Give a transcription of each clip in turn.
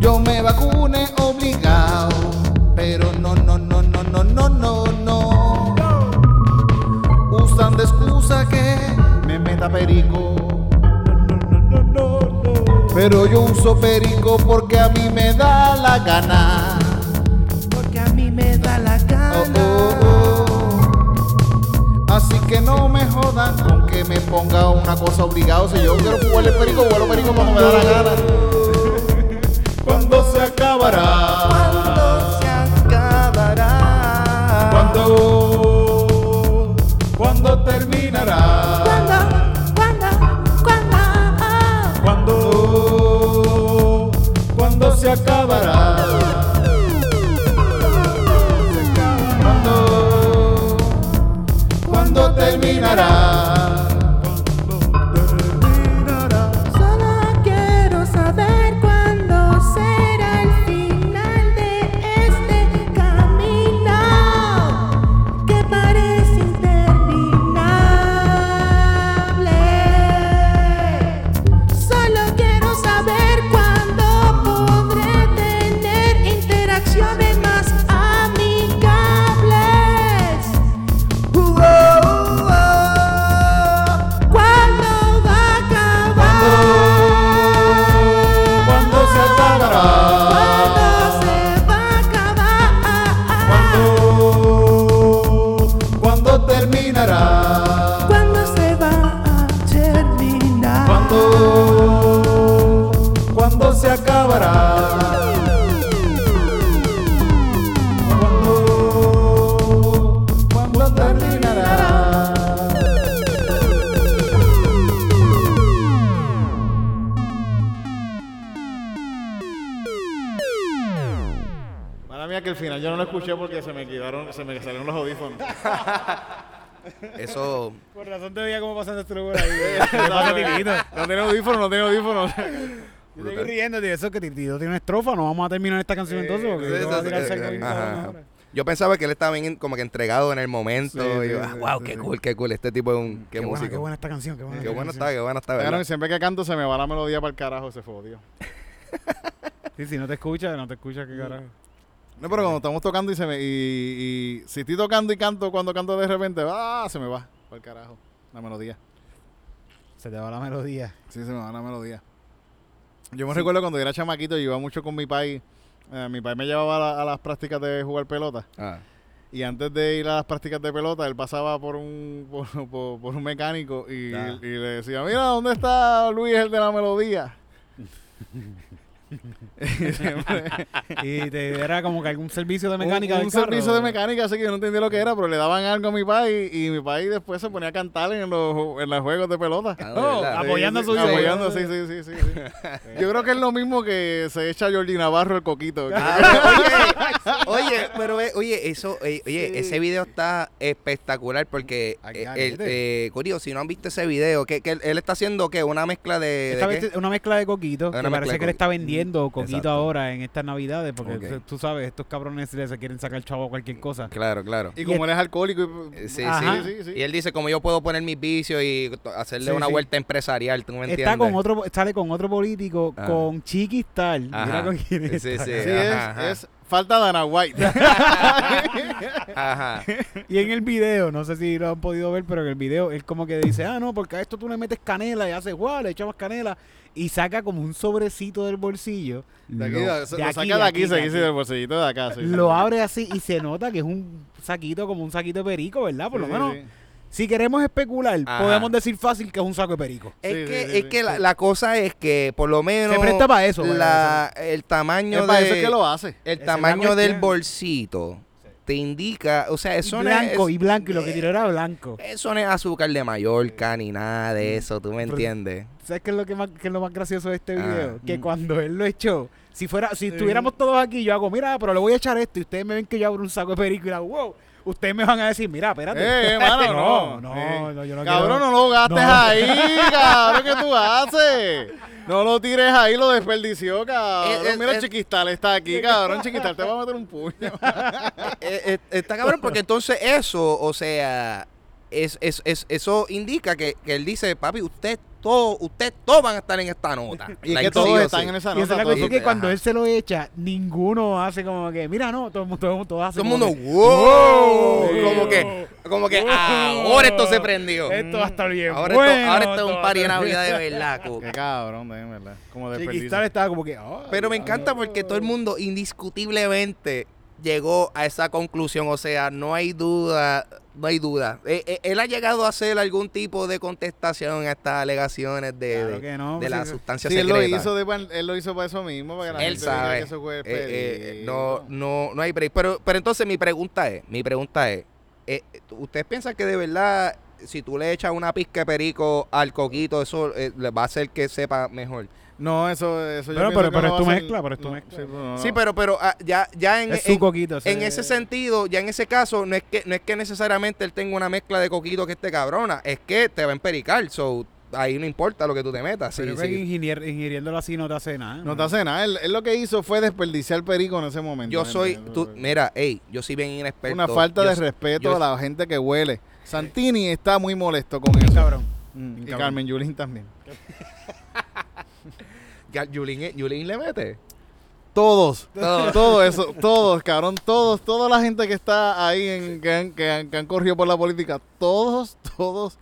Yo me vacune obligado, pero no, no, no, no, no, no, no, no. Usan de excusa que me meta perico, No, no, no. pero yo uso perico porque a mí me da la gana. Porque a mí me da la Oh, gana. oh, oh. Así que no me jodan con que me ponga una cosa obligado. Si yo quiero jugar el perico, vuelo perico cuando me da la gana. Cuando se acabará. Se me quedaron, se me salieron los audífonos. Eso, Por razón te veía cómo pasando este lugar ahí. ¿Qué pasa, Titito? No tiene audífonos, no tiene audífonos. Yo Brutal. riendo de eso que Titito tiene una estrofa. No vamos a terminar esta canción entonces porque yo voy a tirar Ajá. pensaba que él estaba bien como que entregado en el momento. Sí, y yo, sí, ah, sí, wow, sí, qué sí. cool, qué cool. Este tipo es un. Qué, Qué buena, qué buena esta canción, qué buena. Qué buena está, qué buena está, Claro, siempre que canto se me va la melodía para el carajo, se fodió. Sí, si no te escuchas, no te escuchas, qué carajo. No, pero cuando estamos tocando y se me. Y, y si estoy tocando y canto, cuando canto de repente, ah, se me va el carajo. La melodía. Se te va la melodía. Sí, se me va la melodía. Yo me recuerdo cuando era chamaquito, yo iba mucho con mi país. Eh, mi país me llevaba a, la- a las prácticas de jugar pelota. Ah, Y antes de ir a las prácticas de pelota, él pasaba por un por, por- por un mecánico y, Ah. y le decía, mira, ¿dónde está Luis, el de la melodía? y, te era como que algún servicio de mecánica un, del un carro. servicio de mecánica, así que yo no entendía lo que era, pero le daban algo a mi país y mi país después se ponía a cantar en los, en los juegos de pelota. Ah, de verdad. apoyando a su hijo. Apoyando, sí, sí, sí, sí, sí. Yo creo que es lo mismo que se echa Jordi Navarro el coquito. Ah, oye, oye, pero eh, oye, eso, eh, oye, ese video está espectacular porque Al eh, el, eh, Corio, si no han visto ese video, que, que él, él está haciendo qué, una mezcla de, de qué? una mezcla de coquito. Una que parece que él está coquito. Vendiendo coquito Exacto. ahora en estas navidades. Porque Ok. tú- tú sabes, estos cabrones se quieren sacar chavo a cualquier cosa. Claro, claro. Y como él es alcohólico, y- Eh, Sí, sí. sí, sí. Y él dice, como yo puedo poner mis vicios y hacerle Sí, una sí. vuelta empresarial, ¿tú me entiendes? Está con otro, sale con otro político, Ah. con Chiquistar. Mira Ajá. con quién Sí, está. sí. sí, ajá, es, ajá. es Falta Dana White. Ajá. Y en el video, no sé si lo han podido ver, pero en el video él como que dice, ah, no, porque a esto tú le metes canela y haces guau, le echamos canela y saca como un sobrecito del bolsillo. De aquí, lo, lo, de lo aquí, saca de de aquí, aquí, de del bolsillito de acá. sí. Lo abre así y se nota que es un saquito como un saquito de perico, ¿verdad? Por lo menos, sí. si queremos especular, Ajá. podemos decir fácil que es un saco de perico. Es Sí, que, sí, sí, es sí. que la, la cosa es que por lo menos Se presta para eso, la, el tamaño Es para de eso es que lo hace. el es tamaño del bolsito te indica, o sea, eso y no es blanco, y blanco, y lo que tiró era blanco. eso no es azúcar de Mallorca ni nada de eso, tú me Pero- entiendes. ¿Sabes qué es lo que más, qué es lo más gracioso de este Ah. video? Que Mm. cuando él lo echó, si fuera, si estuviéramos todos aquí, yo hago, mira, pero le voy a echar esto, y ustedes me ven que yo abro un saco de perico y hago, wow, ustedes me van a decir, mira, espérate. Eh, eh, no, no. no, Eh. no, yo no Cabrón, quiero- no lo gastes No. ahí, cabrón, ¿qué tú haces? No lo tires ahí, lo desperdició, cabrón. Eh, eh, Mira, eh. Chiquistal está aquí, cabrón. Chiquistal te va a meter un puño. Está cabrón porque entonces eso, o sea, es, es, es- eso indica que, que él dice, papi, usted todo, usted todos van a estar en esta nota. Y es que todos sí están sí. en esa Y esa es nota. la que cuando Ajá. él se lo echa, ninguno hace como que, mira, no, todo el mundo, todo mundo hace Todo el mundo, que, wow, como que, como que ahora esto se prendió. Esto va a estar bien Ahora, bueno, esto, ahora esto es un party de bien. Navidad de verdad. Qué cabrón, de verdad. Como. Chiquistal estaba como que, "Ay, Pero me encanta porque todo el mundo indiscutiblemente llegó a esa conclusión. O sea, no hay duda, no hay duda. Eh, eh, él ha llegado a hacer algún tipo de contestación a estas alegaciones de, Claro de- no, de pues la sí. sustancia Sí, él lo, secreta. hizo de, él lo hizo para eso mismo, para que la Él gente sabe. que eso fue Eh, eh, no, no, no hay break. Pero, pero entonces mi pregunta es, mi pregunta es, eh, ¿ustedes piensan que de verdad si tú le echas una pizca de perico al coquito, eso eh, le va a hacer que sepa mejor? No, eso, eso yo Pero- pero- que pero no es tu mezcla, pero es tu no, mezcla. sí, pero no, Sí, no. pero, pero ah, ya, ya en, Es su en- coquito. En ese sentido, ya en ese caso, no es que no es que necesariamente él tenga una mezcla de coquito que esté cabrona, es que te va a empericar, so ahí no importa lo que tú te metas. Sí, Pero sí. que ingenier- ingiriéndolo así no te hace nada. No te hace nada. Él, él lo que hizo fue desperdiciar perico en ese momento. Yo soy, tú, mira, hey, yo soy bien inexperto. Una falta Yo de respeto yo- a la gente que huele. Santini está muy molesto con eso. cabrón. Mm, Y cabrón. Carmen Yulín también. Yulín, Yulín le mete. Todos, Todos. todo eso, todos, cabrón, todos, toda la gente que está ahí, en, que, han, que, han, que han corrido por la política, todos, todos,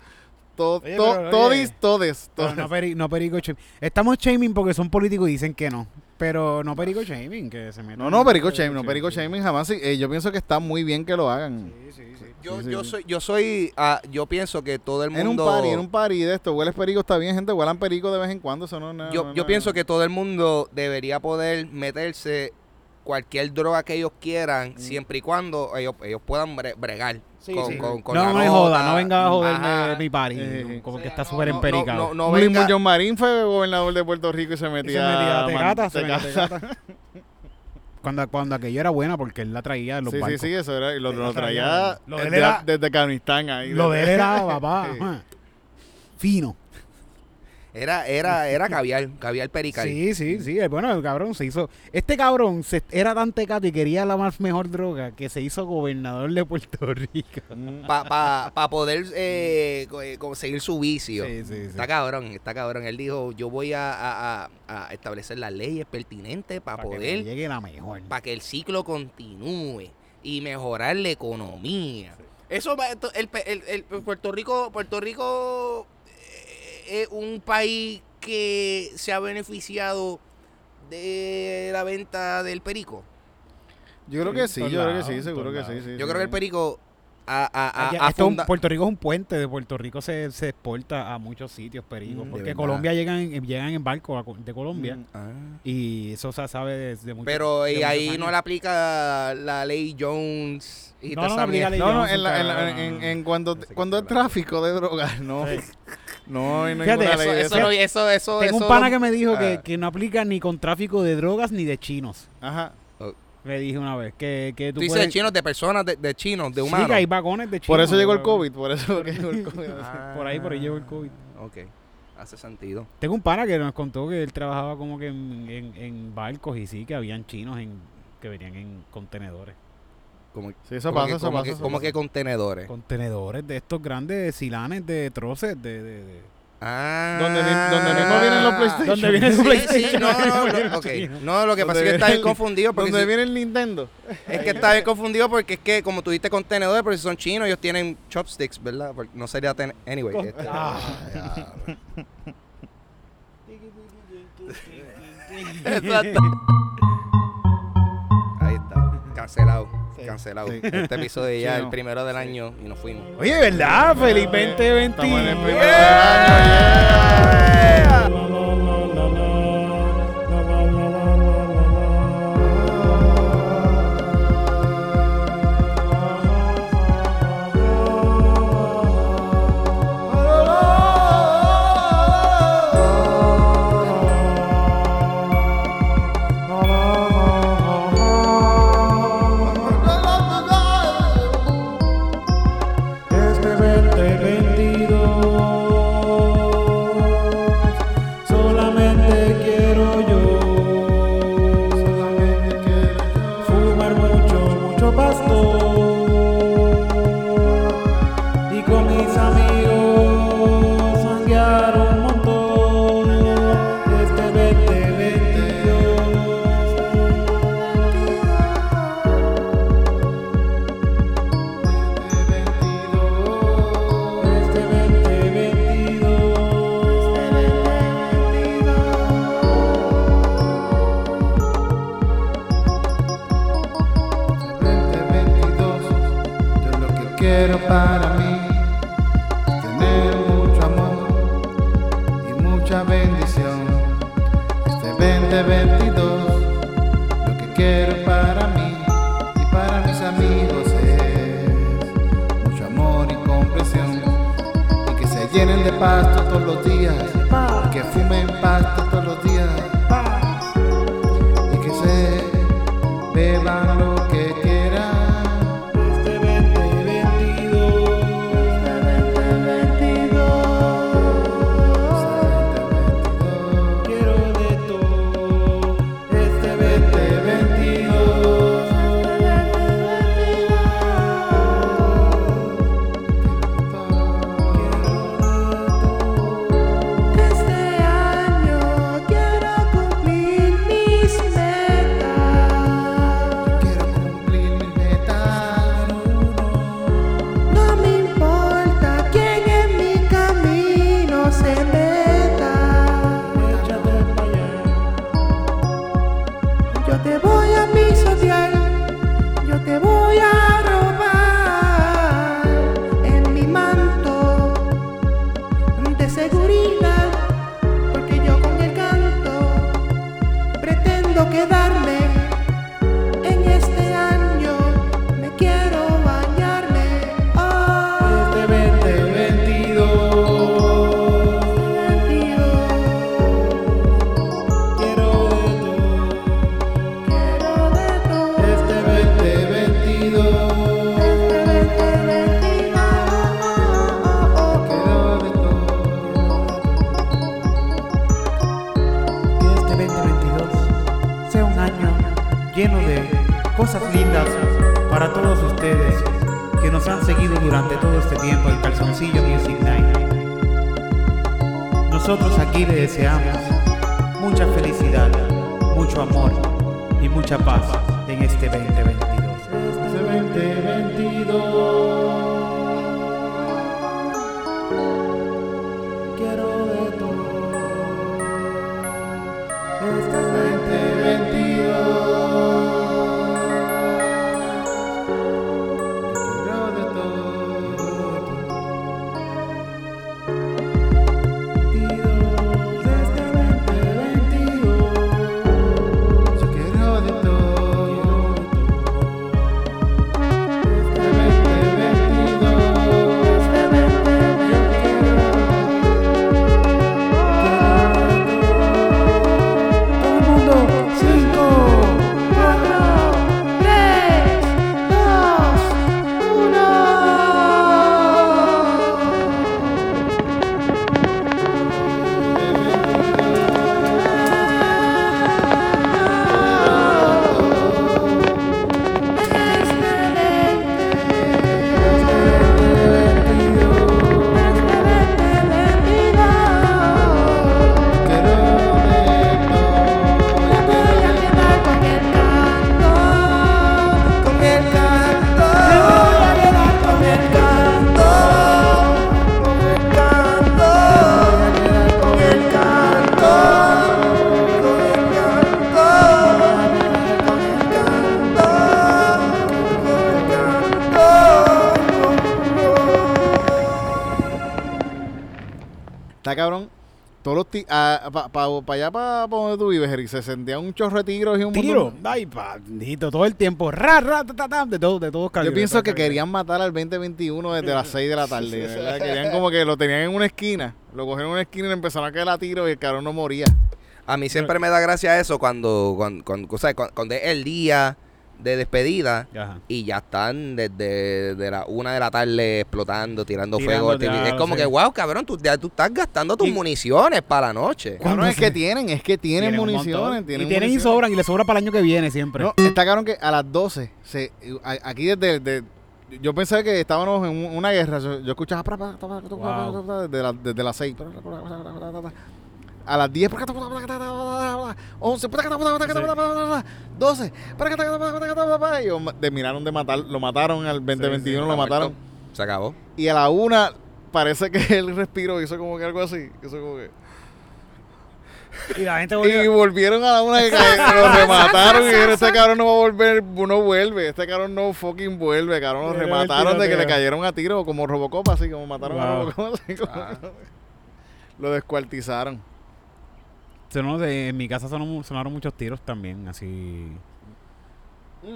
to- Oye, to- pero, todis, todes, No, todes. no, peri- no perico shaming. Estamos shaming porque son políticos y dicen que no. Pero no perico shaming, que se metan. No, no, perico shaming, no, perico shaming jamás. sí, eh, yo pienso que está muy bien que lo hagan. Sí, sí, sí. Yo, Sí, sí, yo soy, yo soy, ah, yo pienso que todo el En un mundo. party, en un party de esto, hueles perico, está bien, gente, huelan perico de vez en cuando, eso no es nada. yo, no yo nada. pienso que todo el mundo debería poder meterse cualquier droga que ellos quieran, siempre y cuando ellos, ellos puedan bre- bregar Sí, con, sí. con- con no la me nota. joda, no venga a joderme Ajá. mi party. Eh, como O que está no, súper no, empericado. No, no, no Un mismo venga- John Marín fue gobernador de Puerto Rico y se metía, Y se metía a man- Tecata, se metía a Tecata. Cuando, cuando aquello era buena porque él la traía en los Sí, sí, barcos. sí, eso era. Y lo, lo traía. traía Lo de desde, era- desde Afganistán ahí. Lo de él desde- era, papá, Sí. fino. Era, era, era caviar, caviar perical. Sí, sí, sí. eh, Bueno, el cabrón se hizo. Este cabrón se, era tan tecato y quería la más mejor droga que se hizo gobernador de Puerto Rico. Para pa, pa poder eh, eh, conseguir su vicio. Sí, sí, sí. Está cabrón, está cabrón. Él dijo, yo voy a, a- a- establecer las leyes pertinentes para que poder, me llegue la mejor. para que el ciclo continúe y mejorar la economía. Eso va, esto- el, pe- el- el Puerto Rico, Puerto Rico eh, es un país que se ha beneficiado de la venta del perico. Yo creo que sí, yo creo que sí, seguro que sí, sí. Yo sí, creo que el perico a, a, a- a esto un- Puerto Rico es un puente, de Puerto Rico se, se exporta a muchos sitios pericos, Mm, de porque. Colombia llegan, en- llegan en barco de Colombia Mm. Ah. y eso se sabe desde mucho Pero de y ahí años. no le aplica la ley Jones y No, no, no aplica la mierda. ley No, no, en, la, en, la- cabrón. en, en cuando, No cuando es tráfico de drogas, no. No hay Fíjate, eso- ley de Eso, no- eso, eso, Tengo eso un pana no- que me dijo que, Ah. que no aplica ni con tráfico de drogas ni de chinos. Ajá. Le dije una vez que, que tú Tú dices puedes- de chinos, de personas, de, de chinos, de Sí, humanos. que hay vagones de chinos. Por eso llegó el. COVID, por eso que llegó el COVID. Ah, Por ahí, por ahí llegó el COVID. Ok, hace sentido. Tengo un pana que nos contó que él trabajaba como que en, en- en barcos y sí, que habían chinos en, que venían en contenedores. Como, Sí, eso como pasa, que, eso como pasa. que, eso como pasa. que contenedores. Contenedores de estos grandes silanes de troces de, de, de- Ah. ah. Donde, mismo vienen los PlayStation. Sí, Sí, no, no, no, no, lo que pasa es que está bien confundido. Donde si, viene el Nintendo. Es que está bien confundido porque es que, como tuviste contenedores, pero si son chinos, ellos tienen chopsticks, ¿verdad? Porque no sería. Ten anyway. Con este, ah, Ahí está, cancelado. Cancelado. Este episodio ya es el primero del año y nos fuimos. Oye, ¿verdad? Feliz 2021. Estamos en el Todos los ti- para allá, para donde tú vives, Eric, se sentían un chorro de tigros y un Tiro, montón- ay, pandito, todo el tiempo, ra, ra, ta, ta, ta, de todo, de todos Yo pienso todos que querían matar al 2021 desde las 6 de la tarde. ¿verdad? Querían como que lo tenían en una esquina. Lo cogieron en una esquina y le empezaron a caer a tiro y el cabrón no moría. A mí siempre me da gracia eso cuando, cuando- cuando es el día de despedida Ajá. y ya están desde de la una de la tarde explotando, tirando, Tirando, fuego. es como sí. que, wow, cabrón, tú, ya tú estás gastando tus Y- municiones para la noche. Cabrón, es que tienen, es que tienen, Tienen un municiones. Tienen y tienen y sobran, y le sobra para el año que viene siempre. No, está cabrón que a las 12, se, aquí desde, de- yo pensé que estábamos en un- una guerra, yo, yo escuchaba Wow. desde, la- desde las 6. A las 10, 11, 12, y yo- terminaron de matar, lo mataron al 2021, lo Está mataron. muerto. Se acabó. Y a la una parece que él respiró, hizo como que algo así, hizo como que... Y la gente Y volvió- volvieron a la una que lo remataron y dijeron, este cabrón no va a volver, no vuelve, este cabrón no fucking vuelve, cabrón, lo remataron de que le cayeron a tiro como Robocop, así como mataron a. Robocop, así como- lo descuartizaron. Sonó de- en mi casa sonó- sonaron muchos tiros también, así.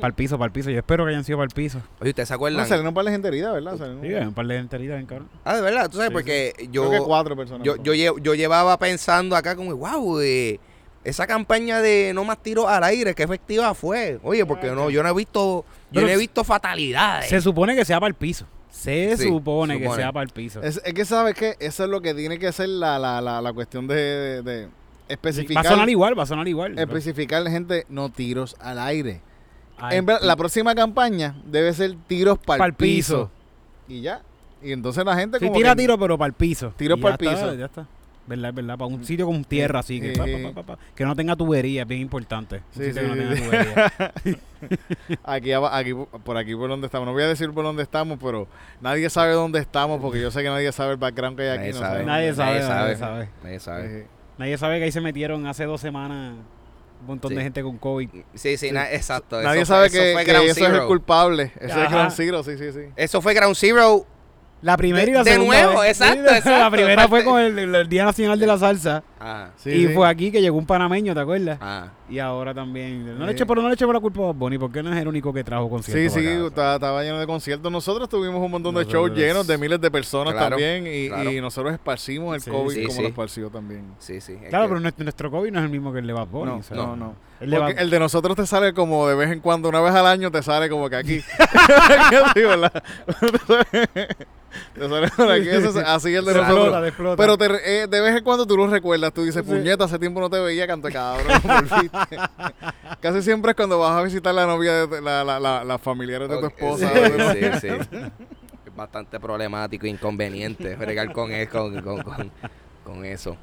Para el piso, para el piso. Yo espero que hayan sido para el piso. Oye, ¿ustedes se No, acuerdan? salieron un par de gente herida, ¿verdad? Salieron- Sí, un par de gente herida, bien cabrón. ah, de verdad, tú sabes, Sí, porque yo, Creo que cuatro personas. yo, yo, lle- yo llevaba pensando acá como, wow, eh, esa campaña de no más tiros al aire, qué efectiva fue. Oye, porque no, yo no he visto, yo no he visto fatalidades. Se supone que sea para el piso. Se Sí, supone, que sea para el piso. Es, es que sabes que eso es lo que tiene que ser la, la, la, la cuestión de, de, de va especificar. a sonar igual, va a sonar igual. especificar, gente, no tiros al aire. Ay, En la próxima campaña debe ser tiros para el piso. piso. Y ya. Y entonces la gente Sí, como tira que- tiro, pero para el piso. Tiro Y pa'l ya está, piso. Ya está. ¿Verdad? ¿Verdad? Para un sitio con tierra así. Que, Sí. pa, pa, pa, pa, pa. que no tenga tubería, es bien importante. Sí, sí, que no tenga tubería. aquí, aquí por aquí por donde estamos. No voy a decir por dónde estamos, pero nadie sabe dónde estamos porque yo sé que nadie sabe el background que hay aquí. Nadie no sabe. sabe. Nadie sabe, Nadie nadie sabe. sabe. Nadie sabe. Nadie sabe que ahí se metieron hace dos semanas un montón Sí. de gente con COVID. Sí, sí, na- exacto. nadie eso sabe fue, que, eso fue que Ground eso es el culpable. Eso es Ajá. Ground Zero, sí, sí, sí. Eso fue Ground Zero. La primera y la De segunda nuevo, vez. exacto, Sí, exacto, La primera fue con el Día Nacional de la Salsa. Ah, Sí, y sí. fue aquí que llegó un panameño, ¿te acuerdas? ah. Y ahora también. No le Sí. eche, pero no le eche por la culpa a Bad Bunny, porque no es el único que trajo Sí, conciertos. sí, acá. estaba, estaba lleno de conciertos. Nosotros tuvimos un montón de Nosotros- shows llenos de miles de personas Claro, también y, claro. y nosotros esparcimos el Sí, COVID sí, como sí. lo esparció también. Sí, sí. Claro, que- pero nuestro, nuestro COVID no es el mismo que el de Bad Bunny. No, o sea, no, no. El de Porque Bad- el de nosotros te sale como de vez en cuando, una vez al año te sale como que aquí. Sí, ¿verdad? te sale por aquí, eso es así el de nosotros. explota, te explota. Pero te re- eh, de vez en cuando tú lo recuerdas, tú dices, Sí. puñeta, hace tiempo no te veía, canto cabrón, volviste. Casi siempre es cuando vas a visitar la novia, de la, la, la, las familiares de tu esposa. Sí, sí, sí. Es bastante problemático e inconveniente bregar con, e- con, con, con, con eso.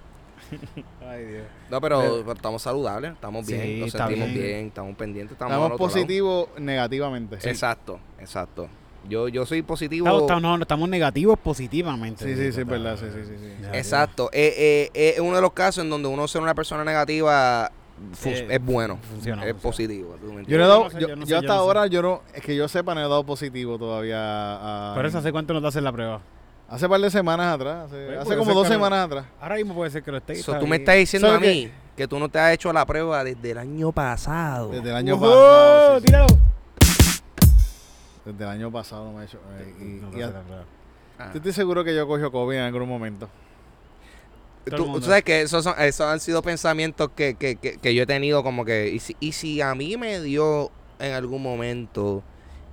Ay, Dios. No, pero, pero estamos saludables, estamos bien, Sí, nos sentimos bien. bien. estamos pendientes, estamos, Estamos positivos negativamente. Exacto, exacto. Yo, yo soy positivo. Estamos, estamos- no, no, estamos negativos positivamente. Sí, sí, sí, es verdad, sí, sí, sí, sí. Exacto. Eh, eh, es uno de los casos en donde uno ser una persona negativa Eh, es bueno. funciona, es funciona. positivo. ¿tú me Yo, no he dado, yo, yo no sé, yo yo hasta sé. ahora, yo no, es que yo sepa, no he dado positivo todavía a... Por eso, ¿hace cuánto no te hacen la prueba? Hace par de semanas atrás, hace, Pues, hace como dos semanas atrás. Ahora mismo puede ser que lo esté. So, tú me estás diciendo a ¿Sabes mí que tú no te has hecho la prueba desde el año pasado. Desde el año pasado. sí, sí. ¡Tíralo! Desde el año pasado no me he hecho. eh, y- No te y a-. Ah. yo estoy seguro que yo cogió COVID en algún momento. Tú, sabes que esos, son, esos han sido pensamientos que, que, que, que yo he tenido como que, y si, y si a mí me dio en algún momento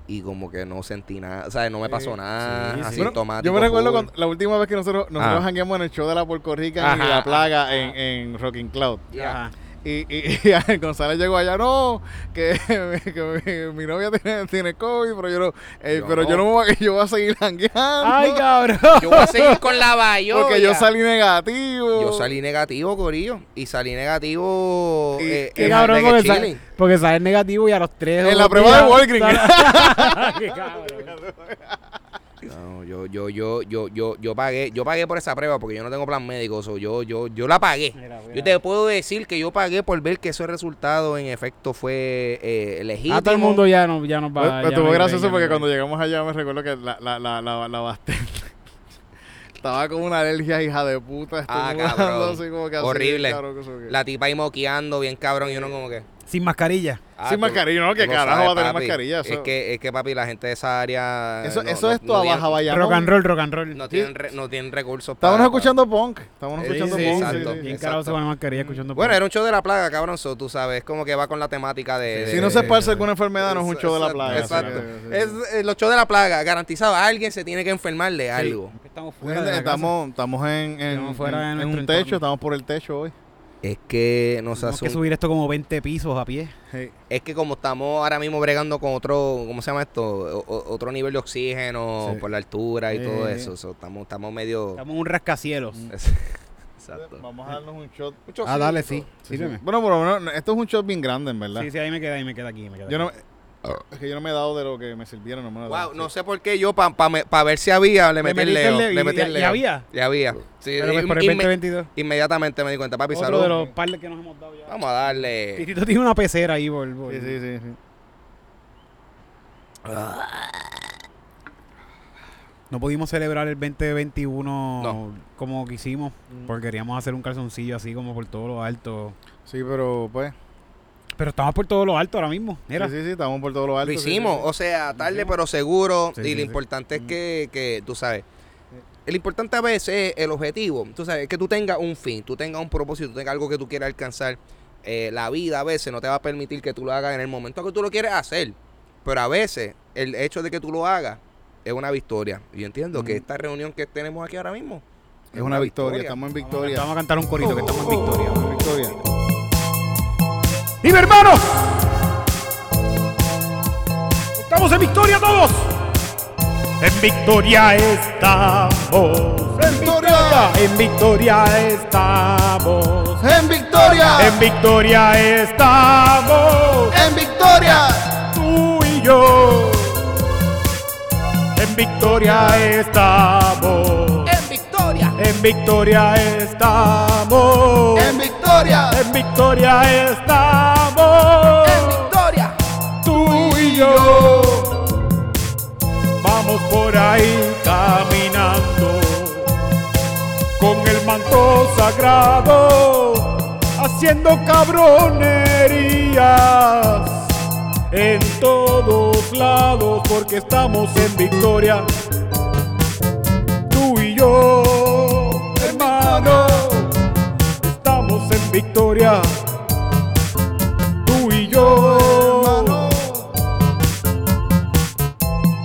y como que no sentí nada, o sea, no me pasó Sí, nada sí, sí. asintomático. yo me recuerdo cuando, la última vez que nosotros, nosotros Ah. en el show de la Puerto Rican y la plaga ajá, en, en Rocking Cloud. Ajá. Y, y, y a González llegó allá, no, que, que mi, mi novia tiene, tiene COVID, pero yo no, eh, Yo pero no. yo no me voy a- yo voy a seguir jangueando. ¡Ay, cabrón! Yo voy a seguir con la bayolla. porque yo salí negativo. Yo salí negativo, Corillo. Y salí negativo. Y- eh, Qué cabrón, porque, sale, porque sale negativo y a los tres. En la prueba de días Walgreens. sale- Qué cabrón. No, yo, yo, yo, yo, yo, yo pagué, yo pagué por esa prueba porque yo no tengo plan médico, so, yo, yo, yo la pagué. Mira, Yo a- te puedo decir que yo pagué por ver que ese resultado en efecto fue eh, legítimo. Ah, todo el mundo ya, no, ya nos va Pues, pues, estuvo gracioso porque cuando llegamos allá me recuerdo que la, la, la, la, la bartender Estaba con una alergia hija de puta. Ah, cabrón. así como que así, Horrible. cabrón, que- La tipa ahí moqueando bien cabrón y uno como que... Sin mascarilla. ah, Sin tú- mascarilla, ¿no? ¿Qué tú lo carajo sabes, va a tener papi. mascarilla? Es Eso- que, es que, papi, la gente de esa área... Eso, no- eso no- es no toda tienen- Baja Bayamón. Rock and roll, rock and roll. No tienen, re- no tienen recursos Estábamos para- escuchando punk. Estábamos Sí, escuchando sí, punk. exacto. sí, sí. Bien carajo se pone mascarilla escuchando Bueno, punk. era un show de la plaga, cabrón. So, tú sabes, como que va con la temática de... Si de- no se esparce alguna enfermedad, no es un show de la Exacto, playa. así Exacto. Es, eh, los shows de la plaga, garantizado. Alguien se tiene que enfermar de algo. Estamos Gente, estamos, estamos en, en, Estamos fuera de en- en nuestro un techo, estamos por el techo hoy. Es que nos Tenemos que hace subir esto como 20 pisos a pie. Sí. Es que como estamos ahora mismo bregando con otro, ¿cómo se llama esto? O- otro nivel de oxígeno Sí. por la altura y Sí, todo sí. eso. So, estamos, estamos medio... Estamos en un rascacielos. Exacto. Vamos a darnos un shot. Ah, dale, sí. Sí, sí. Sírveme. Bueno, pero no, esto es un shot bien grande, en verdad. Sí, sí, ahí me queda, ahí me queda aquí. Me queda Yo no, aquí. Es que yo no me he dado de lo que me sirvieron. No me lo he dado. Wow, no sé por qué yo, para ver si había, le Le metí el leo. leo, Le y- metí el y- y leo. había. Ya había. Sí, Pero in- por el inme- 2022. Inmediatamente me di cuenta, papi, Otro salud. de los pares que nos hemos dado ya. Vamos a darle. Titito tiene una pecera ahí por, por- Sí, sí, sí. sí. No pudimos celebrar el 2021 No. como quisimos, porque queríamos hacer un calzoncillo así como por todo lo alto. Sí, pero pues. Pero estamos por todo lo alto ahora mismo. Mira, Sí, sí, sí, estamos por todos los Lo altos. sí, hicimos, sí, sí. o sea, tarde pero seguro. Sí, y sí, lo sí. importante es que, que, tú sabes, lo importante a veces es el objetivo. Tú sabes, que tú tengas un fin, tú tengas un propósito, tú tengas algo que tú quieras alcanzar. Eh, la vida a veces no te va a permitir que tú lo hagas en el momento que tú lo quieres hacer. Pero a veces el hecho de que tú lo hagas es una victoria. Y yo entiendo que esta reunión que tenemos aquí ahora mismo Es una victoria. Estamos en victoria. vamos a cantar un corito que estamos en victoria. Victoria. ¡Dime, hermano! ¡Estamos en victoria todos! En victoria estamos. En victoria. En victoria estamos. ¡En victoria! En victoria estamos. ¡En victoria! Tú y yo. En victoria estamos. En victoria. En victoria estamos. ¡En victoria! En victoria estamos. victoria. Tú y yo. Vamos por ahí caminando con el manto sagrado, haciendo cabronerías en todos lados porque estamos en victoria. Tú y yo, hermano, en victoria. Tú y yo, Hermano.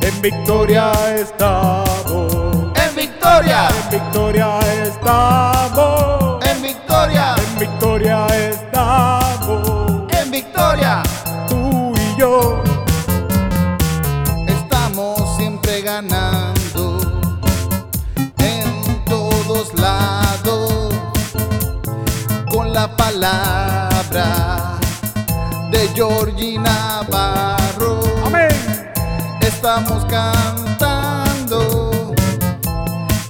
en victoria estamos. ¡En victoria! En victoria estamos. De Georgie Navarro. Amén. Estamos cantando,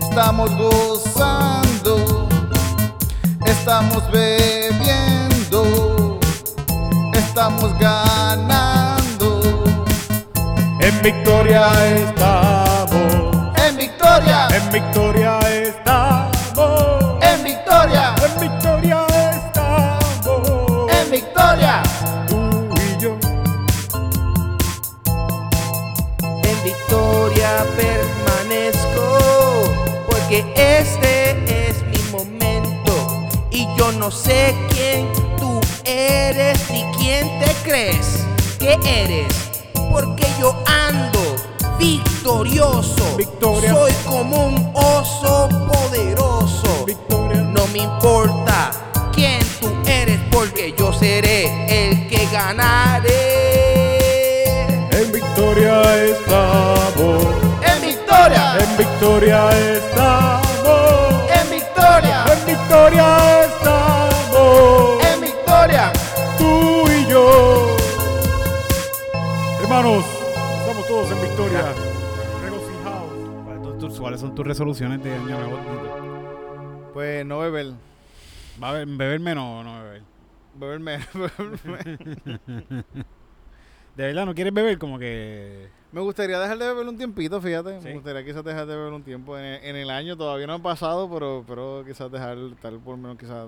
estamos gozando, estamos bebiendo, estamos ganando. En victoria estamos. En victoria, En victoria no sé quién tú eres ni quién te crees que eres, porque yo ando victorioso. Victoria. Soy como un oso poderoso. Victoria. No me importa quién tú eres, porque yo seré el que ganaré. En victoria estamos. En victoria, En victoria estamos. en victoria, En victoria estamos. Hermanos, estamos todos en victoria. Regocijados. ¿Cuáles son tus resoluciones de año nuevo? Pues no beber. ¿Va a beber, beber menos o no beber? Beberme. beberme. ¿De verdad no quieres beber? Como que... Me gustaría dejar de beber un tiempito, fíjate. Sí. Me gustaría quizás dejar de beber un tiempo. En el, en el año todavía no han pasado, pero, pero quizás dejar tal por lo menos quizás...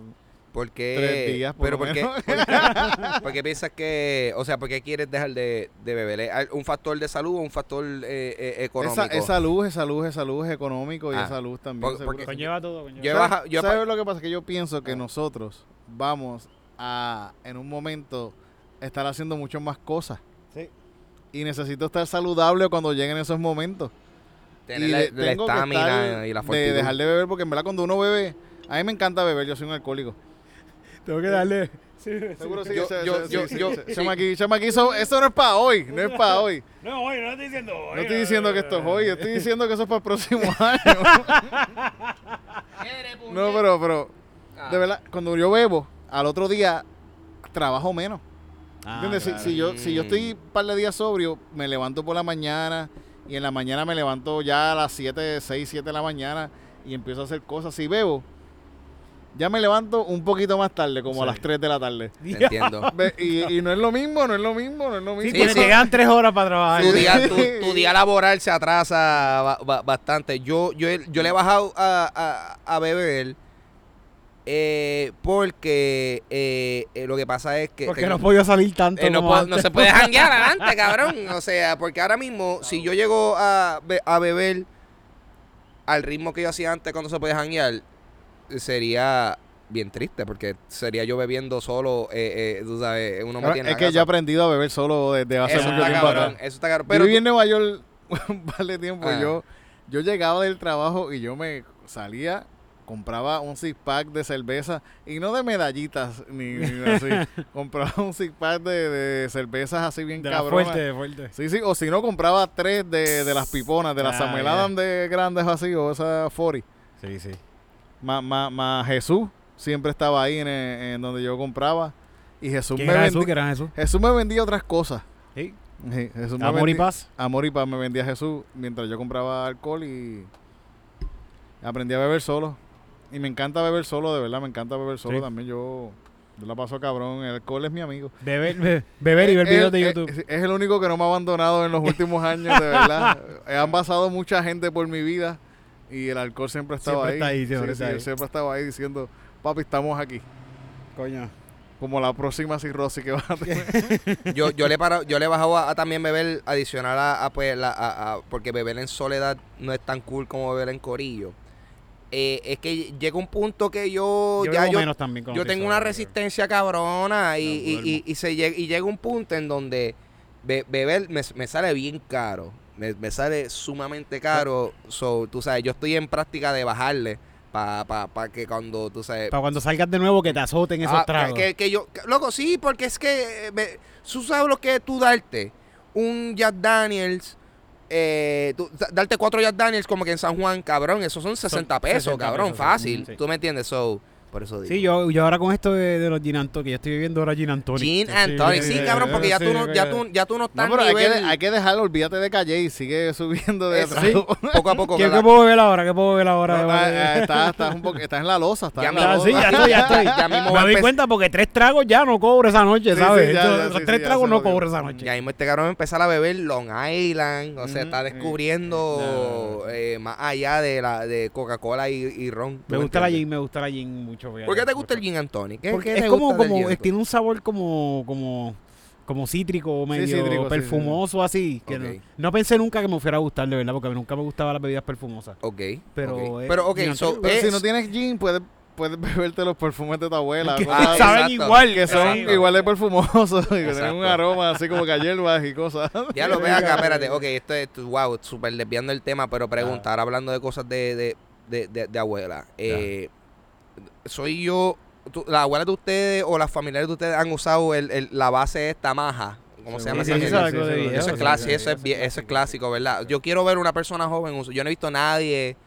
¿Por qué? Tres días, por pero lo ¿por qué, menos. por qué- por qué piensas que, o sea, por qué quieres dejar de, de beber? ¿Es al- un factor de salud o un factor eh, eh, económico? Esa, es salud, es salud, es salud, es económico y Ah, es salud también. por- seguro porque-. Conlleva todo, conlleva ¿Sabes- baja- yo ¿sabes lo que pasa? Que yo pienso que Ah. nosotros vamos a, en un momento, estar haciendo mucho más cosas. Sí. Y necesito estar saludable cuando lleguen esos momentos. Tener y la de- la tengo que estamina estar y la de dejar de beber, porque en verdad cuando uno bebe, a mí me encanta beber, yo soy un alcohólico. Tengo que darle. Seguro sí, Yo- yo- chamaquí, chamaquí, eso, eso no es para hoy, no es para hoy. No, oye, no estoy diciendo hoy. No estoy diciendo que esto es hoy, estoy diciendo que eso es para el próximo año. No, pero, pero, Ah. de verdad, cuando yo bebo, al otro día trabajo menos. Ah, ¿Entiendes? Si- Si, yo, si yo estoy un par de días sobrio, me levanto por la mañana y en la mañana me levanto ya a las 7, 6, 7 de la mañana y empiezo a hacer cosas. Si bebo, ya me levanto un poquito más tarde, como a las 3 de la tarde. Entiendo. Y, y no es lo mismo, no es lo mismo, no es lo mismo. Sí, Sí, te quedan tres horas para trabajar. tu, día, tu, tu día laboral se atrasa ba- ba- bastante. Yo, yo, yo le he bajado a, a, a beber eh, porque eh, eh, lo que pasa es que... Porque tengo- no podía salir tanto. eh, no, como puedo- no antes. se puede janguear adelante, cabrón. O sea, porque ahora mismo, si yo llego a, be- a beber al ritmo que yo hacía antes cuando se puede janguear, sería bien triste, porque sería yo bebiendo solo, eh, eh, tú sabes, uno me Ahora, tiene es que yo he aprendido a beber solo desde hace Eso mucho está tiempo cabrón, atrás. eso está cabrón. Yo Pero viví tú- en Nueva York un par de tiempo. Ah. Yo, yo llegaba del trabajo y yo me salía, compraba un six pack de cerveza y no de medallitas ni, ni así. compraba un six pack de, de cervezas así bien De cabronas. fuerte, de fuerte. Sí, sí, o si no compraba tres de, de las piponas, de las Ah. Adams de grandes así, o esas 40. Sí, sí. Más ma, ma Jesús siempre estaba ahí en, en donde yo compraba. Y Jesús ¿Quién me, era Jesús? ¿Quién era Jesús? Jesús me vendía otras cosas. Sí. Sí, Jesús me Amor y paz. Amor y paz me vendía Jesús mientras yo compraba alcohol y aprendí a beber solo. Y me encanta beber solo, de verdad, me encanta beber solo Sí. también. Yo, yo la paso cabrón, el alcohol es mi amigo. Beber, be- beber y ver videos de YouTube. Es, es el único que no me ha abandonado en los últimos años, de verdad. Han pasado mucha gente por mi vida y el alcohol siempre estado Siempre está ahí, Sí, siempre sí, está ahí. él siempre estaba ahí diciendo, papi, estamos aquí. Coño. Como la próxima cirrosis que va a tener. yo, yo le he parado- yo le he bajado a, a también beber adicional a, a, pues la, a- a- porque beber en soledad no es tan cool como beber en corillo. Eh, es que llega un punto que yo, Yo ya yo, menos también cuando yo tengo una resistencia cabrona y, No y, y- y se llega, y llega un punto en donde be- beber me, me sale bien caro. Me, me sale sumamente caro. So, tú sabes, yo estoy en práctica de bajarle para pa, pa que cuando, tú sabes, Para cuando salgas de nuevo que te azoten esos Ah, tragos. Que, que yo, que- loco, sí, porque es que eh, me- tú sabes lo que es tú darte un Jack Daniels, eh, tú- da- darte cuatro Jack Daniels como que en San Juan, cabrón, esos son 60 pesos, 60 cabrón, pesos, fácil. Sí. ¿Tú me entiendes? So, por eso digo. Sí, yo, yo ahora con esto de, de los gin and tonic, que yo estoy viviendo ahora gin and tonic. Gin tonic, sí, cabrón, porque ya sí, tú no, ya tú, ya tú no No, estás hay que, nivel- hay que dejarlo, olvídate de Calle y sigue subiendo de Eso, trago. poco a poco. ¿Qué, puedo beber ahora? ¿Qué puedo beber ahora? No, estás, estás un poco, estás en la losa, estás Ya en me- la sí, ya estoy, ya estoy. Ya mismo va Me doy cuenta porque tres tragos ya no cobro esa noche, Sí, ¿sabes? sí, ya, Estos- ya, los sí, tres tragos no cobro esa noche. Ya mismo este cabrón va a empezar a beber Long Island, o sea, Ujú. está descubriendo eh, más allá de la de Coca-Cola y, y ron. ¿tú Me gusta la gin, me gusta la gin mucho. Fíjate. ¿Por qué te gusta el gin and tonic? ¿Qué- Porque qué es te como, gusta del como gin and es- tiene un sabor como, como, como cítrico, medio cítrico, sí, perfumoso así. Que Ok. no, no pensé nunca que me fuera a gustar, de verdad, porque a mí nunca me gustaban las bebidas perfumosas. Ok. Pero, ok. eh, pero ok, gin and so, tonic, Pero si no tienes gin, puedes, puedes beberte los perfumes de tu abuela. que cosas Ah, así, saben exacto. igual. que son Exacto. igual de perfumosos y que tienen Exacto. un aroma así como que a hierbas y cosas. Ya lo ve acá, espérate. Ok, esto es, wow, súper desviando el tema, pero pregunta, ahora hablando de cosas de, de, de, de- de abuela. Eh, ¿Soy yo, tú- las abuelas de ustedes o las familiares de ustedes han usado el, el- la base esta maja? ¿Cómo se llama Sí, esa sí, eso es clásico, eso es, eso es clásico, ¿verdad? Yo quiero ver una persona joven. Yo no he visto a nadie,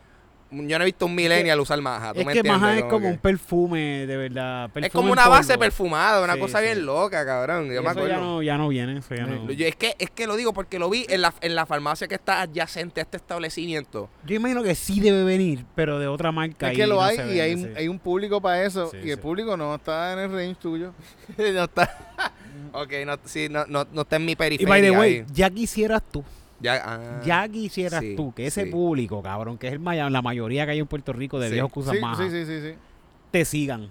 yo no he visto un millennial usar maja. ¿tú Es me que entiendes? maja es como que- un perfume, de verdad. Es perfume como en una base perfumada, una Sí, cosa sí. bien loca, cabrón. Yo me Eso acuerdo. ya no, ya no viene, eso ya no. Yo- es, que, es que lo digo porque lo vi en la, en la farmacia que está adyacente a este establecimiento. Yo imagino que sí debe venir, pero de otra marca. Es y que lo no hay y vende, hay, sí. hay un público para eso Sí, y el público no está en el range tuyo. no está. ok, no, sí, no, no, no está en mi Y periferia. by the way, ahí. ya quisieras tú Ya, ah, Ya quisieras sí, tú que ese sí. público, cabrón, que es el maya- la mayoría que hay en Puerto Rico de Sí. viejos que usan Sí, maja, sí, sí, sí, sí. te sigan.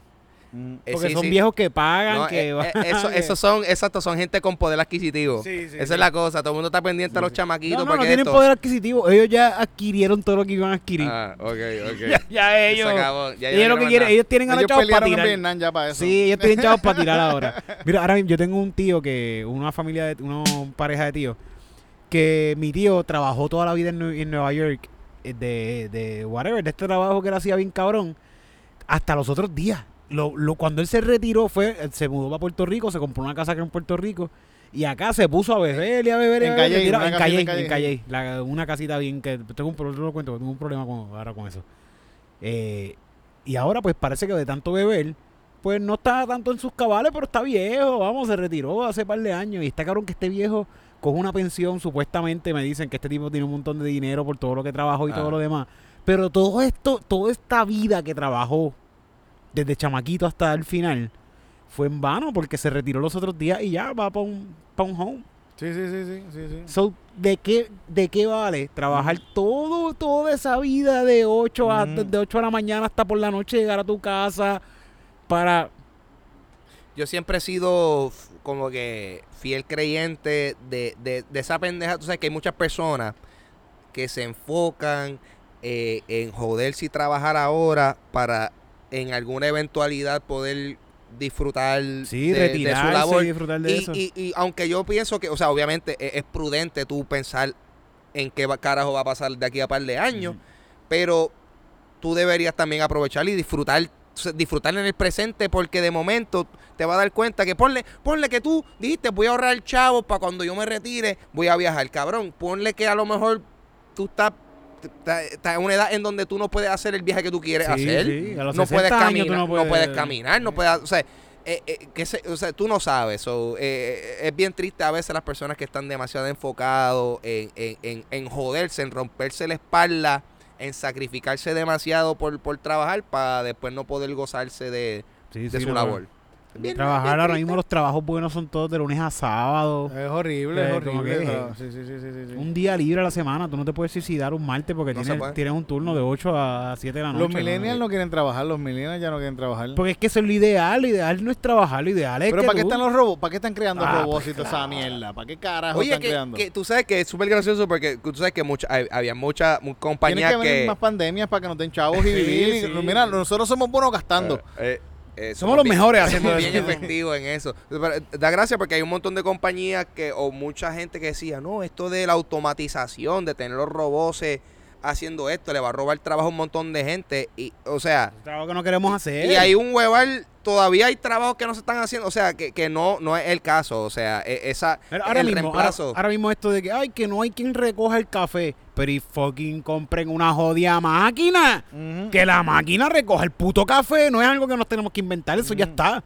Mm. eh, Porque sí, son sí. viejos que pagan, No, que eh, van- eh, eso, esos son, exacto, son gente con poder adquisitivo. Sí, sí, Esa sí. es la cosa. Todo el mundo está pendiente a los chamaquitos. No, no, tienen esto- poder adquisitivo. Ellos ya adquirieron todo lo que iban a adquirir. Ah, ok, ok. ya, ya ellos. Acabó. Ya, ellos no lo que más quieren, nada. ellos tienen ahora Ellos chavos para tirar. Vietnam ya para eso. Sí, ellos tienen chavos para tirar ahora. Mira, ahora mismo yo tengo un tío que, una familia, de, una pareja de tíos, que mi tío trabajó toda la vida en, en Nueva York, eh, de, de whatever, de este trabajo que él hacía bien cabrón, hasta los otros días. Lo, lo, cuando él se retiró, fue, él se mudó para Puerto Rico, se compró una casa acá en Puerto Rico, y acá se puso a beber y a beber. y a En beber, Calley, le tiraba- una en casita en. La- una casita bien que tengo un, lo cuento, tengo un problema con, ahora con eso. Eh, y ahora pues parece que de tanto beber, pues no está tanto en sus cabales, pero está viejo, vamos, se retiró hace par de años y está cabrón que este viejo coge una pensión, supuestamente me dicen que este tipo tiene un montón de dinero por todo lo que trabajó y Ah. todo lo demás, pero todo esto, toda esta vida que trabajó desde chamaquito hasta el final fue en vano porque se retiró los otros días y ya va para un, pa' un home. Sí, sí, sí, sí, sí, sí. So, ¿de qué, ¿De qué vale trabajar todo, toda esa vida de 8 a, de 8 de la mañana hasta por la noche llegar a tu casa para... Yo siempre he sido como que fiel creyente de, de, de esa pendeja. Tú sabes que hay muchas personas que se enfocan eh, en joderse y trabajar ahora para en alguna eventualidad poder disfrutar Sí, de, de su labor. y disfrutar de y, eso. y- y aunque yo pienso que, o sea, obviamente e, es, es prudente tú pensar en qué carajo va a pasar de aquí a par de años, pero tú deberías también aprovechar y disfrutar disfrutar en el presente porque de momento te vas a dar cuenta que ponle, ponle que tú dijiste voy a ahorrar chavo para cuando yo me retire voy a viajar, cabrón, ponle que a lo mejor tú estás estás en una edad en donde tú no puedes hacer el viaje que tú quieres Sí, hacer, sí, a los no 60 puedes caminar, no no puedes, puedes- caminar, no puedes, o sea, eh, eh, que se- o sea, tú no sabes, so, eh, es bien triste a veces las personas que están demasiado enfocados en, en, en, en joderse, en romperse la espalda, en sacrificarse demasiado por, por trabajar para después no poder gozarse de, Sí, de su labor. Bien- Trabajar bien ahora mismo los trabajos buenos son todos de lunes a sábado. Es horrible, Eh, es horrible. que- pero- Sí, sí, sí, sí, sí, sí. Un día libre a la semana, tú no te puedes suicidar un martes porque No tienes, un turno de 8 a 7 de la noche. Los millennials no quieren trabajar, los millennials ya no quieren trabajar. Porque es que eso es lo ideal, lo ideal no es trabajar, lo ideal es Pero que ¿para qué están los robots? ¿Para qué están creando Ah, robots pues y toda esa mierda? ¿Para qué carajo Oye, están que, creando? que tú sabes que es súper gracioso porque tú sabes que mucha, hay- había muchas mu- Tienen compañías que venir que... más pandemias para que nos den chavos y Sí, vivir. y-. Mira, nosotros somos buenos gastando. Eh, eh, Somos los bien- mejores haciendo somos eso. bien efectivos en eso. Eh, Da gracia porque hay un montón de compañías que, o mucha gente que decía, no, esto de la automatización, de tener los robots eh, haciendo esto, le va a robar trabajo a un montón de gente. Y, o sea, Trabajo que no queremos hacer. y hay un hueval, todavía hay trabajos que no se están haciendo. O sea, que, que no, no es el caso. O sea, e- esa, Pero ahora el mismo, ahora, ahora mismo esto de que, ay, que no hay quien recoja el café, pero y fucking compren una jodida máquina. Que la máquina recoja el puto café, no es algo que nos tenemos que inventar, eso ya está.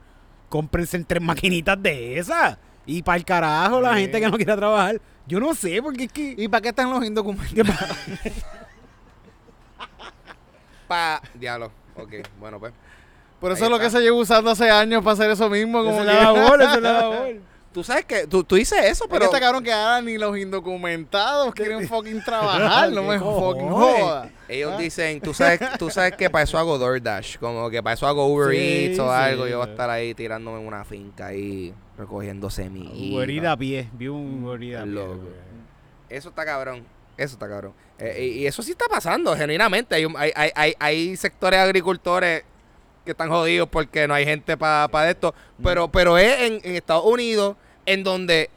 Cómprense en tres maquinitas de esas. Y para el carajo, la gente que no quiera trabajar. Yo no sé, porque es que... ¿Y para qué están los indocumentados? ¿Qué pasa? Pa, diablo. Ok, bueno, pues. Por eso Ahí es lo que se lleva usando hace años para hacer eso mismo. Como Esa es que- la labor, esa es la labor. Tú sabes que tú, tú dices eso, Pero este cabrón que ahora ni los indocumentados quieren fucking trabajar. no ¿Qué me fucking joda. Ellos ¿Ah? dicen, tú sabes, tú sabes que para eso hago DoorDash, como que para eso hago Uber Sí, Eats o sí. algo, yo voy a estar ahí tirándome en una finca ahí recogiendo semillas. Guarida a pie, vi un guarida a pie. Loco. güey. Eso está cabrón, eso está cabrón. Eh, y, y eso sí está pasando, genuinamente. Hay, un- hay, hay, hay, hay sectores agricultores que están jodidos porque no hay gente para esto, pero, pero es en, en Estados Unidos en donde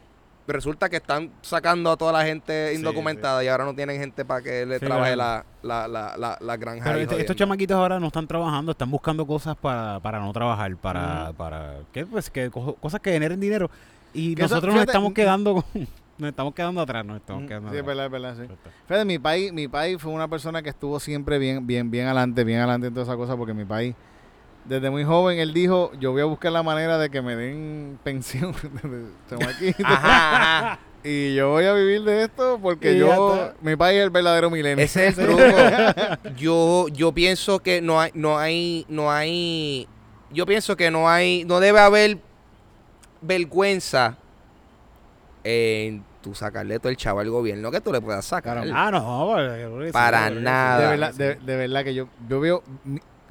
resulta que están sacando a toda la gente indocumentada y ahora no tienen gente para que le Sí, trabaje claro. la, la, la, la, la granja. Pero este- estos chamaquitos ahora no están trabajando, están buscando cosas para, para no trabajar, para, para ¿qué? Pues que co- cosas que generen dinero. Y Que eso- nosotros nos estamos mm, quedando con- nos estamos quedando atrás, nos estamos Mm, quedando Sí, es atrás. verdad, es verdad, sí. Fíjate, mi país, mi país fue una persona que estuvo siempre bien, bien, bien adelante, bien adelante en toda esa cosa, porque mi país, desde muy joven, él dijo, yo voy a buscar la manera de que me den pensión Ajá, ajá. y yo voy a vivir de esto porque Y yo, está. mi país es el verdadero milenio. Ese es el truco. Yo, yo pienso que no hay, no hay, no hay, yo pienso que no hay, no debe haber vergüenza en tú sacarle todo el chavo al gobierno que tú le puedas sacar. Ah, no, Para nada. De verdad, de, de verdad que yo, yo veo,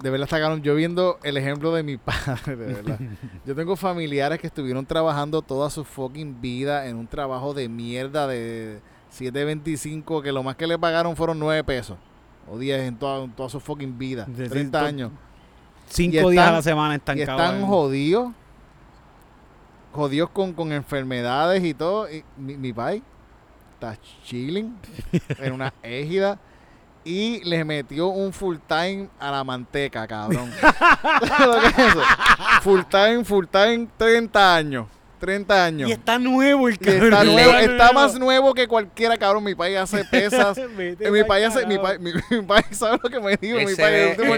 de verdad está cabrón, yo viendo el ejemplo de mi padre, de verdad. Yo tengo familiares que estuvieron trabajando toda su fucking vida en un trabajo de mierda de 7.25, que lo más que le pagaron fueron 9 pesos. O 10 en toda, en toda su fucking vida. Sí, 30 to- años. Cinco Y días están- a la semana Y están están jodidos. Jodidos con, con enfermedades y todo. Y mi, mi está chilling en una égida. Y le metió un full time a la manteca, cabrón. ¿Sabes lo que es eso? Full time, full time, 30 años. 30 años. Y está nuevo el Y está, cabrón. nuevo, está más nuevo que cualquiera, cabrón. Mi país hace pesas. En mi país, hace- mi, país, mi, mi país, ¿sabes lo que me dijo? Mi país, el último,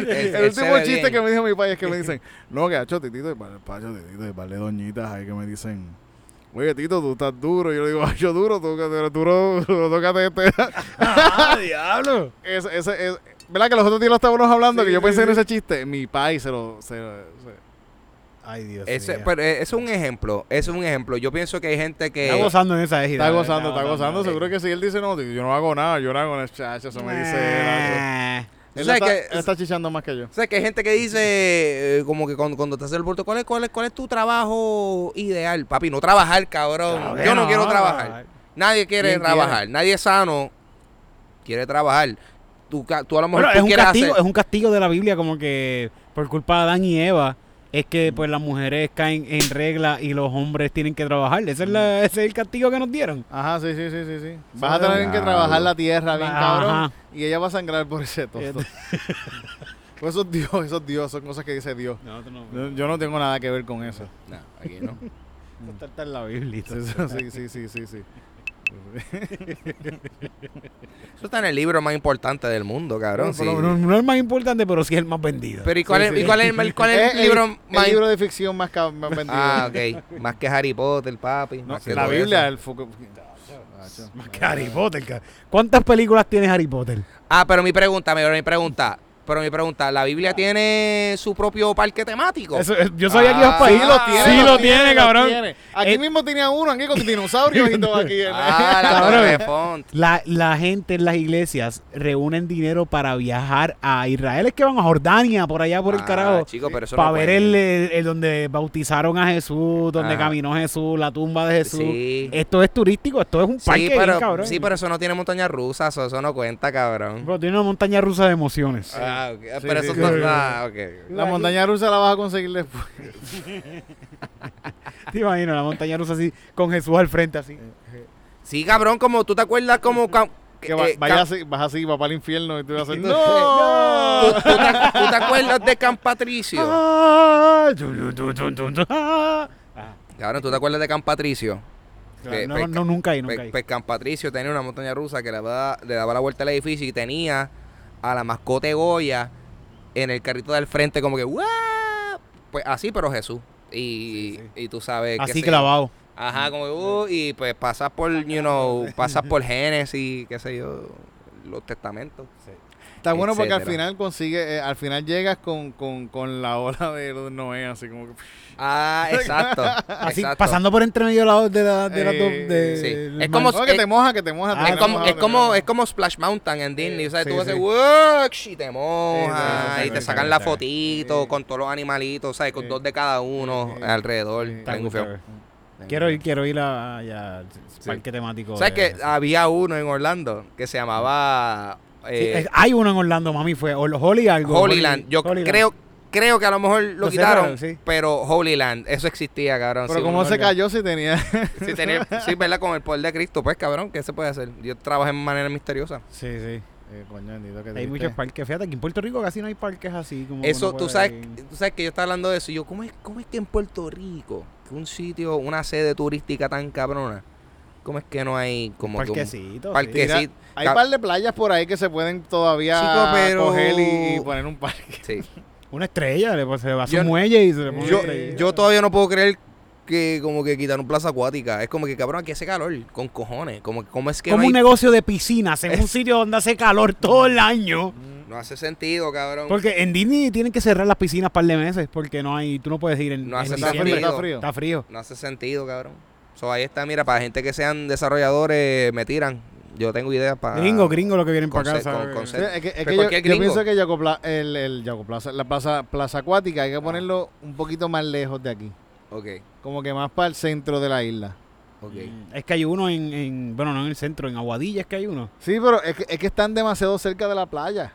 el chiste bien. que me dijo mi país es que me dicen, no, que hacho, titito, y para pacho, titito, y par de doñitas ahí que me dicen, oye, Tito, tú estás duro. Yo le digo, ay, yo duro, tú que eres duro, tócate este. ¡Ah, diablo! ese, ese, es- ¿Verdad que los otros días lo estábamos hablando? Sí, que yo sí, pensé en ese chiste. Mi país se lo... Se, se- Ay, Dios Ese, mío. pero eh, es un ejemplo. Es un ejemplo. Yo pienso que hay gente que. Está gozando en esa égida. está gozando, está gozando. Seguro que si él dice, no, yo no hago nada, yo no hago nada, chacho, eso me dice... Eh, Él sabes está, que- él está chichando más que yo. O sea, que hay gente que dice, eh, como que cuando, cuando te hace el bulto, ¿cuál es, cuál, es, ¿cuál es tu trabajo ideal? Papi, no trabajar, cabrón. Claro, Yo no, no, quiero trabajar. Nadie quiere ¿Quién trabajar. Nadie sano quiere trabajar. Tú, a lo mejor Bueno, tú es un castigo, hacer- es un castigo de la Biblia como que por culpa de Adán y Eva es que pues las mujeres caen en regla y los hombres tienen que trabajar. Ese es, la- ese es el castigo que nos dieron. Ajá, sí, sí, sí, sí, sí. Vas Eso a tener que trabajar la tierra bien Ajá. cabrón y ella va a sangrar por ese. Fíjate. Pues eso es Dios, eso es Dios, son cosas que dice Dios. Yo, yo no tengo nada que ver con eso. No, aquí no. Esto está en la Biblia. Sí, sí, sí, sí, sí, sí. Eso está en el libro más importante del mundo, cabrón. no, no es el más importante, pero sí es el más vendido. Pero ¿y cuál, Sí, es, sí. ¿y cuál es, el- cuál es el, libro el más libro de ficción más, vendido. Ah, ok. Más que Harry Potter, papi. No, más que la Biblia, el foco. Más que Harry Potter. ¿Cuántas películas tiene Harry Potter? Ah, pero mi pregunta, pero mi pregunta. Pero mi pregunta, ¿la Biblia tiene su propio parque temático? Eso, es- yo soy aquí Ah, para Sí lo tiene, Sí lo tiene, cabrón. tiene. Aquí Eh, mismo tenía uno, aquí con dinosaurios y todo aquí. Ah, la Cabrón. torre de Font. La, la gente en las iglesias reúnen dinero para viajar a Israel. Es que van a Jordania, por allá por el Ah, carajo. chico, pero eso Para no ver puede. el, el- el donde bautizaron a Jesús, donde Ajá. caminó Jesús, la tumba de Jesús. Sí. Esto es turístico, esto es un parque, Sí bien pero, cabrón. sí, pero eso no tiene montañas rusas, eso, eso no cuenta, cabrón. Pero tiene una montaña rusa de emociones. Ah, ok. Sí, pero sí, eso sí. no ah, ok. La montaña rusa la vas a conseguir después. Te imaginas, la montaña rusa así, con Jesús al frente así. Sí, cabrón, como tú te acuerdas como... Que va- eh, vaya así, vas así, vas para el infierno y tú vas a hacer. ¿Tú, ¡No! tú te, tú te acuerdas de Camp Patricio? Ah, tu, ah. Cabrón, ¿tú te acuerdas de Camp Patricio? Claro, Que- no, pues, no, nunca ahí, Pues, nunca ahí. pues Camp Patricio tenía una montaña rusa que le daba, le daba la vuelta al edificio y tenía a la mascota de Goya en el carrito del frente como que ¡guau! Pues así, pero Jesús. Y, y tú sabes Así clavado. Ajá, como uh, y pues pasas por, you know, pasas por Génesis, qué sé yo, los testamentos. Está bueno porque al etcétera. final consigue, eh, al final llegas con, con, con la ola de los Noé, así como que. Ah, exacto. Así, exacto. pasando por entre medio de, la- de, la- de las dos. Eh, De, sí. del Es como- No, que te moja, que te moja. Ah, te es, te como, moja, es, te como, moja. es como Splash Mountain en Disney. o sea, sí, tú haces sí. "Wush", y te sí, y te sacan la fotito con todos los animalitos, ¿sabes? Con dos de cada uno alrededor. Quiero ir, quiero ir a, allá al Sí. parque temático. ¿Sabes de- que había uno en Orlando que se llamaba eh, hay uno en Orlando, mami, fue Hol- Holy algo. Holyland? Yo Holyland. creo creo que a lo mejor lo, Lo quitaron, cerraron, sí. pero Holyland, eso existía, cabrón. Pero Sí, como se cayó si tenía. Sí, tenía, sí, ¿verdad? Con el poder de Cristo, pues, cabrón, ¿qué se puede hacer? Dios trabaja en manera misteriosa. Sí, sí. Eh, coño, bendito, qué Hay muchos parques. Fíjate, aquí en Puerto Rico casi no hay parques así. Como que Eso, tú sabes, ir. tú sabes que yo estaba hablando de eso y yo, ¿cómo es, cómo es que en Puerto Rico, que un sitio, una sede turística tan cabrona, cómo es que no hay como que un Parquecito. sí. que Mira, sí, hay un par de playas por ahí que se pueden todavía Chico, pero- coger y, y poner un parque. Sí. Una estrella, le pues, se va a su Yo- muelle y se le pone Yo, estrella. yo todavía no puedo creer que como que quitaron plaza acuática. Es como que cabrón, aquí hace calor, con cojones. Como, ¿Cómo es que Como no, un hay- negocio de piscinas en un sitio donde hace calor todo el año. no hace sentido, cabrón? Porque en Disney tienen que cerrar las piscinas par de meses porque no hay, tú no puedes ir en, No en hace Está frío, diciembre. sentido. está frío. Está frío. No hace sentido, cabrón. So, ahí está, mira, para gente que sean desarrolladores, me tiran. Yo tengo ideas para. Gringo, gringo lo que vienen para set. es que, es que yo, pienso que Yaco Pla- el, el Yaco Plaza, la plaza, plaza acuática hay que ponerlo un poquito más lejos de aquí. Ok, Como que más para el centro de la isla. ok. Mm, Es que hay uno en, en- bueno, no en el centro, en Aguadilla es que hay uno. Sí, pero es que, es que están demasiado cerca de la playa.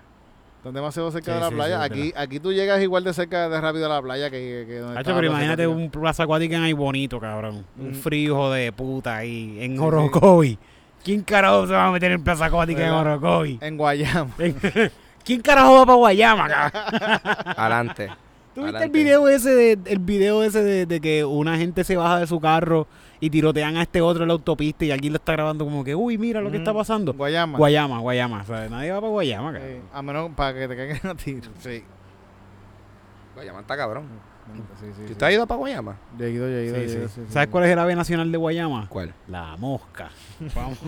Están demasiado cerca Sí, de la sí, playa. sí, aquí, aquí tú llegas igual de cerca de rápido a la playa que, que donde Hacho, está la pero imagínate un plaza acuática ahí bonito, cabrón. Un Mm. frío de puta ahí, en Sí, Orocovi. ¿Quién carajo se va a meter en plaza acuática en. Orocovi? En Guayama. ¿Quién carajo va para Guayama, cabrón? Adelante. ¿Tú viste el video ese de, el video ese de, de que una gente se baja de su carro y tirotean a este otro en la autopista y alguien lo está grabando como que, uy, mira lo que está Mm, pasando? Guayama. Guayama, Guayama. O sea, nadie va para Guayama, cabrón. Sí, a menos para que te caigan a tiro. Sí. Guayama está cabrón. Sí, sí, ¿Tú sí. estás ido para Guayama? Yo he ido, yo he ido. Sí, yo he sí. ido, sí, sí. ¿Sabes cuál es el ave nacional de Guayama? ¿Cuál? La mosca. Vamos.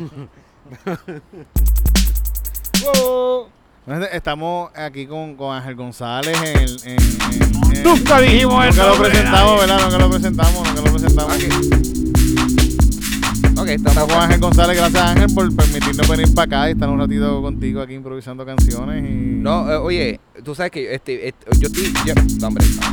Estamos aquí con, con Ángel González en... en, en- en- Nunca dijimos Nunca eso. lo presentamos, ¿verdad? Nunca lo presentamos, nunca lo presentamos. Ok, Estamos con Ángel González, gracias Ángel por permitirnos venir para acá y estar un ratito contigo aquí improvisando canciones y... No, eh, oye, tú sabes que este, este- yo estoy. Yo, no, hombre, no,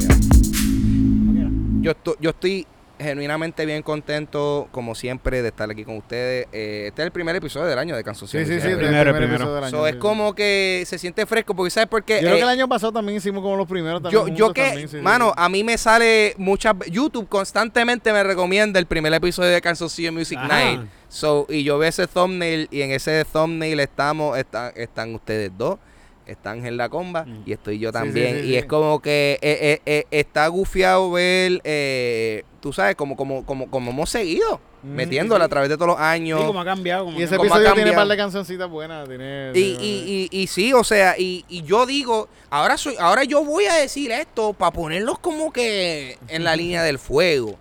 ya. yo, estoy, yo estoy genuinamente bien contento, como siempre, de estar aquí con ustedes. Eh, este es el primer episodio del año de Canción Sí, sí, sí, el el primero, primer el primero. episodio del año, So, sí, es sí. como que se siente fresco, porque ¿sabes por qué? Yo creo Eh, que el año pasado también hicimos como los primeros también yo, yo que, también, sí, sí, mano, sí. a mí me sale muchas. YouTube constantemente me recomienda el primer episodio de Cancioncillo Music Ajá. Night. So, y yo veo ese thumbnail y en ese thumbnail estamos, están, están ustedes dos, está Ángel La Comba Mm. y estoy yo Sí, sí, también. sí, y sí. es como que eh, eh, eh, está gufiado ver, eh, tú sabes, como, como, como, como hemos seguido, Mm, metiéndola a través de todos los años. Sí, como ha cambiado. Como Y ese ¿Cómo ha episodio tiene un par de cancioncitas buenas. Tiene, Y, y, y, y sí, o sea, y, y yo digo, ahora soy, ahora yo voy a decir esto para ponerlos como que en la línea del fuego.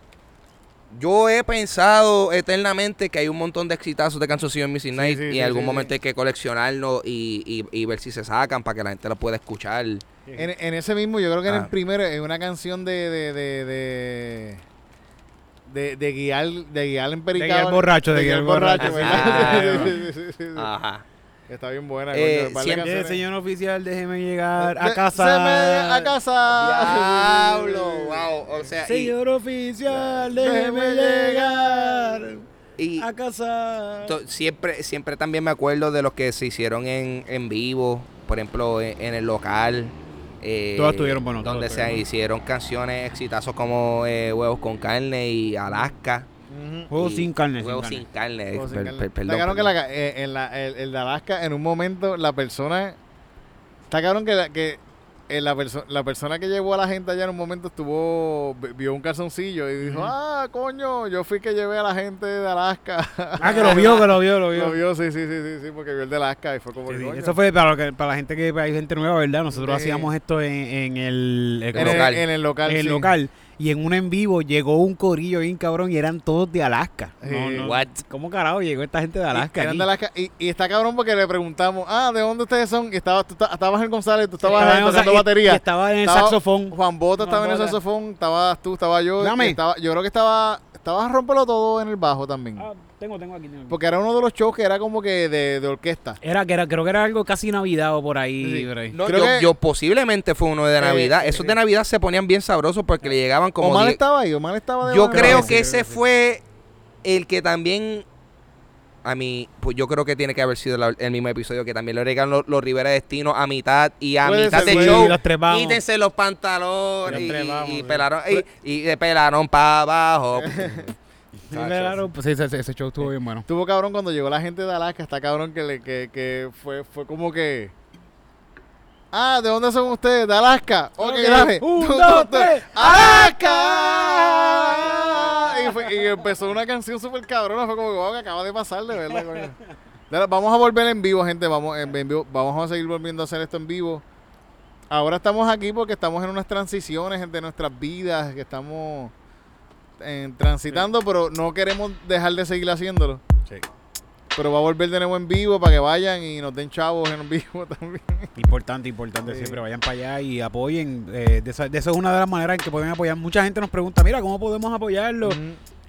Yo he pensado eternamente que hay un montón de exitazos de canciones en Missing Night sí, y sí, en algún sí, momento sí. hay que coleccionarlo y, y, y ver si se sacan para que la gente lo pueda escuchar. En, en ese mismo, yo creo que en Ah. el primero es una canción de... de, de, de de, de guiar de guiar en pericado. guiar borracho, de guiar borracho. ¿verdad? Ah. Sí, sí, sí, sí, sí, sí. Ajá. Está bien buena. Eh, coño, siempre- Eh, señor oficial, déjeme llegar a casa. Se me a casa. Diablo, wow. O sea, y, Señor oficial, Déjeme llegar y a casa. to- siempre, siempre también me acuerdo de los que se hicieron en, en vivo, por ejemplo, en, en el local. eh, Todos estuvieron buenos, Donde se hicieron canciones exitazos como eh, Huevos con Carne y Alaska. Y sin carne. Huevos sin carne. Perdón, que la, eh, en la, el, el de Alaska, en un momento, la persona. Está cabrón que, la, que eh, la, perso- la persona que llevó a la gente allá en un momento estuvo. vi- Vio un calzoncillo y dijo. Ah, coño, yo fui que llevé a la gente de Alaska. Ah, que lo vio, que lo vio, lo vio. Lo vio, sí, sí, sí, sí, sí, porque vio el de Alaska y fue como Sí, sí. Eso fue para, lo que- para la gente que hay gente nueva, ¿verdad? Nosotros Sí. hacíamos esto en, en el, en, local. En el local. en el sí. Y en un en vivo llegó un corillo bien cabrón y eran todos de Alaska. Sí. No, no. What? ¿Cómo carajo llegó esta gente de Alaska? Y, eran de Alaska. Y, y está cabrón porque le preguntamos: Ah, ¿de dónde ustedes son? Y estaba, tú ta- estabas en González, tú estabas Estaba ahí en- tocando y- batería. y estaba en el Estaba- saxofón. Juan Bota Juan estaba en el Bota. saxofón, estabas tú, estaba yo. y Dame. Estaba, yo creo que estaba, estabas a romperlo todo en el bajo también. Ah, tengo, tengo aquí. tengo aquí. Porque era uno de los shows que era como que de, de orquesta. Era, que era, creo que era algo casi navidad o por ahí. Sí. por ahí. No, Creo yo, que- yo posiblemente fue uno de Navidad. eh, Esos de Navidad se ponían bien sabrosos porque le llegaban como Omar 10 estaba ahí, Omar estaba de Yo creo que ese fue el que también. A mí, pues yo creo que tiene que haber sido la- el mismo episodio que también le regalan los, los Rivera Destino a mitad y a Puede mitad del puede show. Y los. Quítense los pantalones Y y, los trepamos, y sí. pelaron, y, y de pelaron para abajo. Sí, claro, pues ese, ese- ese show estuvo bien bueno. Estuvo cabrón cuando llegó la gente de Alaska, está cabrón que, le, que, que fue, fue como que... Ah, ¿de dónde son ustedes? ¿De Alaska? Ok, Ok, dale. un, dos, tres. ¡Alaska! Y, empezó una canción súper cabrona, fue como que wow, que acaba de pasar, de verdad, Vamos a volver en vivo, gente, vamos, en, en vivo, vamos a seguir volviendo a hacer esto en vivo. Ahora estamos aquí porque estamos en unas transiciones de nuestras vidas, que estamos transitando, pero no queremos dejar de seguir haciéndolo. Sí. Pero va a volver de nuevo en vivo para que vayan y nos den chavos en vivo también. Importante, importante. Sí. Siempre vayan para allá y apoyen. eh, de, esa, de esa es una de las maneras en que pueden apoyar. Mucha gente nos pregunta, mira, ¿cómo podemos apoyarlo?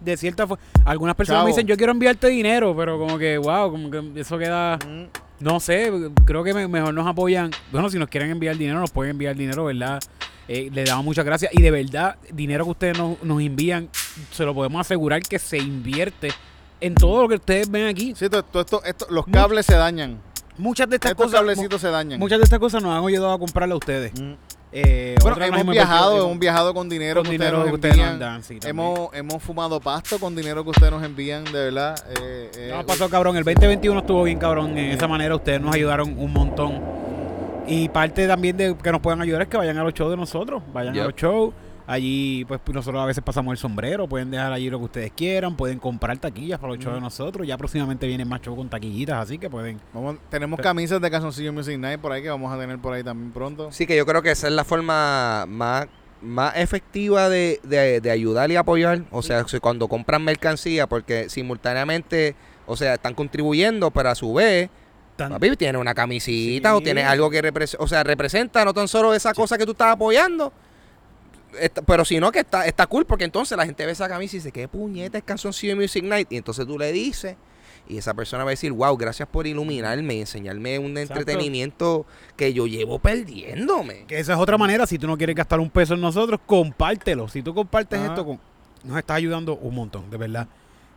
De cierta forma. Algunas personas Chavo. me dicen, yo quiero enviarte dinero, pero como que, wow, como que eso queda. Mm. No sé, creo que me- mejor nos apoyan. Bueno, si nos quieren enviar dinero, nos pueden enviar dinero, ¿verdad? Eh, le damos muchas gracias. Y de verdad, dinero que ustedes nos, nos envían, se lo podemos asegurar que se invierte en todo lo que ustedes ven aquí. Sí, todo, todo esto, esto- los cables se dañan. Muchas de estas Estos cosas. cablecitos se dañan. Muchas de estas cosas nos han ayudado a comprarle a ustedes. Mm. Eh, Bueno, hemos viajado, hemos viajado con dinero con que dinero ustedes que nos ustedes nos envían. dan, sí, también. hemos, hemos fumado pasto con dinero que ustedes nos envían, de verdad. Eh, eh, No, pasó cabrón. El 2021 estuvo bien cabrón. En esa manera ustedes nos ayudaron un montón. Y parte también de que nos puedan ayudar es que vayan a los shows de nosotros. Vayan a Yep. los shows. Allí, pues nosotros a veces pasamos el sombrero. Pueden dejar allí lo que ustedes quieran. Pueden comprar taquillas para los shows de nosotros. Ya próximamente vienen más shows con taquillitas. Así que pueden. vamos- tenemos camisas de Calzoncillo Music Night por ahí que vamos a tener por ahí también pronto. Sí, que yo creo que esa es la forma más, más efectiva de, de- de ayudar y apoyar. O sea, si cuando compran mercancía, porque simultáneamente, o sea, están contribuyendo, pero a su vez, Tan- papi, tiene una camisita o Sí. tiene algo que representa, o sea, representa no tan solo esa cosa que tú estás apoyando, esta- pero sino que está, está cool, porque entonces la gente ve esa camisa y dice, ¿qué puñeta es Canzoncillo Music Night? Y entonces tú le dices, y esa persona va a decir, wow, gracias por iluminarme y enseñarme un Exacto. entretenimiento que yo llevo perdiéndome. Que esa es otra manera. Si tú no quieres gastar un peso en nosotros, compártelo. Si tú compartes Ajá. esto, con- nos estás ayudando un montón, de verdad.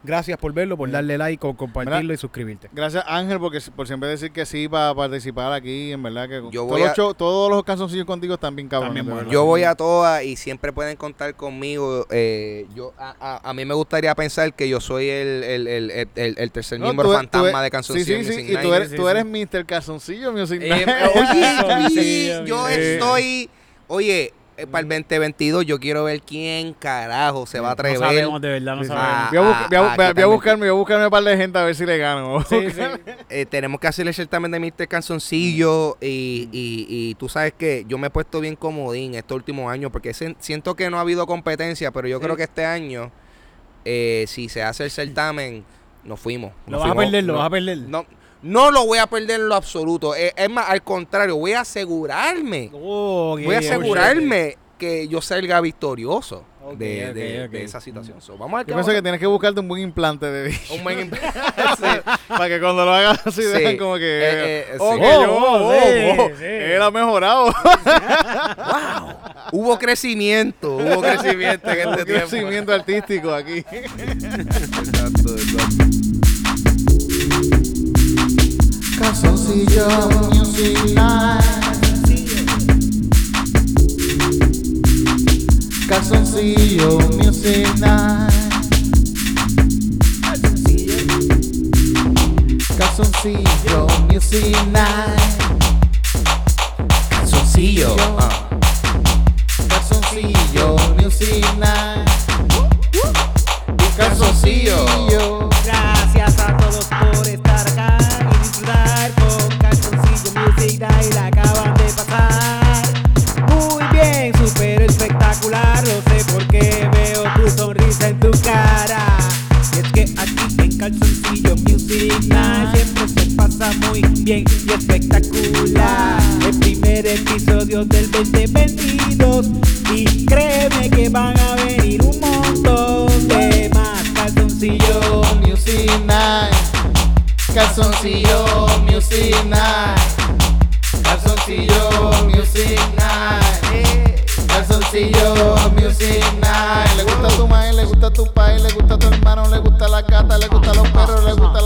Gracias por verlo, por darle like, por compartirlo Mira, y suscribirte. Gracias Ángel porque, por siempre decir que sí para participar aquí, en verdad que Yo todos, voy los todos los calzoncillos contigo están bien cabrones. Bueno. Yo voy a todas y siempre pueden contar conmigo. eh, yo a, a- a mí me gustaría pensar que yo soy el, el, el, el- tercer No, miembro tú e- fantasma tú e- de Canzoncillo Sí, sí, sí. Y tú eres, Sí, tú eres Mr. Calzoncillo Music Eh, Night. oye, Sí, Luis, yo eh. estoy. Oye, eh, para el 2022 yo quiero ver quién carajo se va a atrever. No sabemos, de verdad, no Sí, sí. sabemos. Voy a, voy, a, Ah, voy a- voy a buscarme, voy a buscarme un par de gente a ver si le gano. Eh, tenemos que hacer el certamen de Mr. Canzoncillo y, y, y tú sabes que yo me he puesto bien comodín estos últimos años porque sen- siento que no ha habido competencia, pero yo creo que este año, eh, si se hace el certamen, nos fuimos. Lo nos vas a fuimos, perder, lo no- vas a perder. No, no lo voy a perder en lo absoluto. Eh, es más, al contrario, voy a asegurarme. Oh, Voy a asegurarme que yo salga victorioso de, esa situación. So, vamos a Yo pienso que tienes que buscarte un buen implante de bicho. un buen imp- para que cuando lo hagas así Sí. dejan como que. Eh, eh, oh, sí. Oh, yo, oh, oh, sí, oh, sí. Él ha mejorado. ¡Wow! Hubo crecimiento, hubo crecimiento en este tiempo. crecimiento artístico aquí. Exacto, exacto. Calzoncillo Music Night. Calzoncillo bien y espectacular. El primer episodio del 2022 y créeme que van a venir un montón de más calzoncillo. Music Night. Calzoncillo Music Night. Calzoncillo Music Night. Calzoncillo Music Night. Le gusta tu maíz, le gusta tu país, le gusta tu hermano, le gusta la gata, le gusta los perros, le gusta la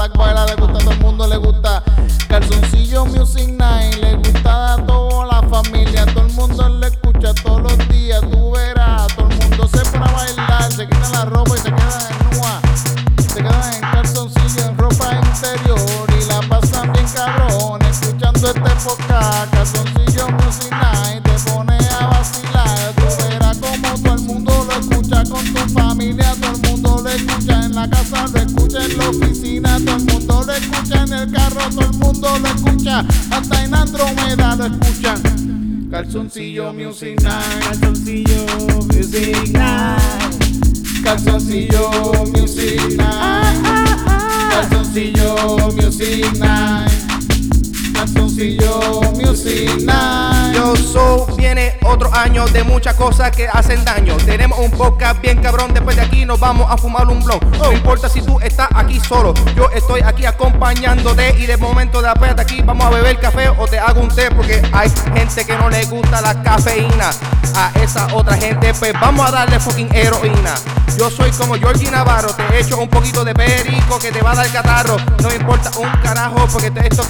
cosas que hacen daño. Tenemos un podcast bien cabrón, después de aquí nos vamos a fumar un blon. No importa si tú estás aquí solo, yo estoy aquí acompañándote y de momento de de aquí vamos a beber café o te hago un té porque hay gente que no le gusta la cafeína. A esa otra gente pues vamos a darle fucking heroína. Yo soy como Georgie Navarro, te echo un poquito de perico que te va a dar catarro. No me importa un carajo porque te esto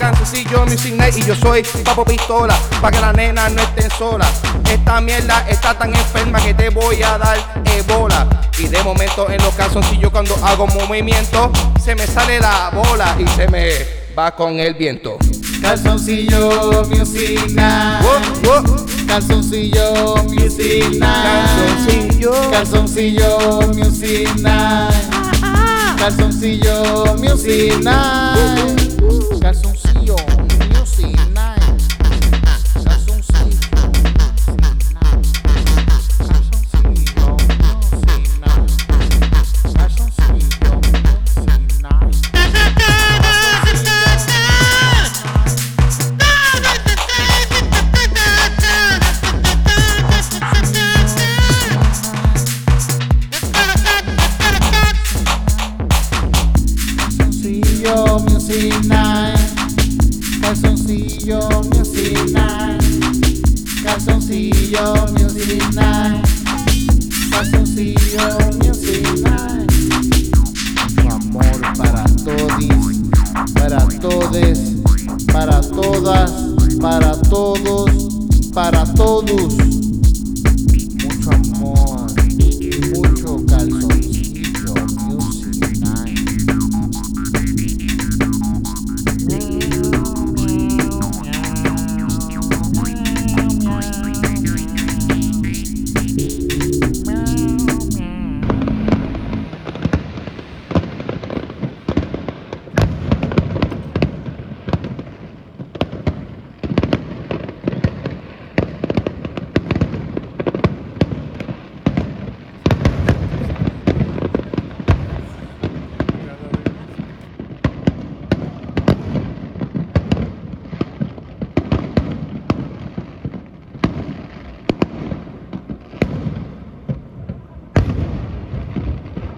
yo Music Night y yo soy Papo Pistola, para que la nena no estén sola. Esta mierda está tan enferma que te voy a dar ebola. Y de momento en los calzoncillos cuando hago movimiento se me sale la bola y se me va con el viento. Calzoncillo Music Night. Calzoncillo Music Night. Calzoncillo. Calzoncillo Music Night. Calzoncillo Music Night. Calzoncillo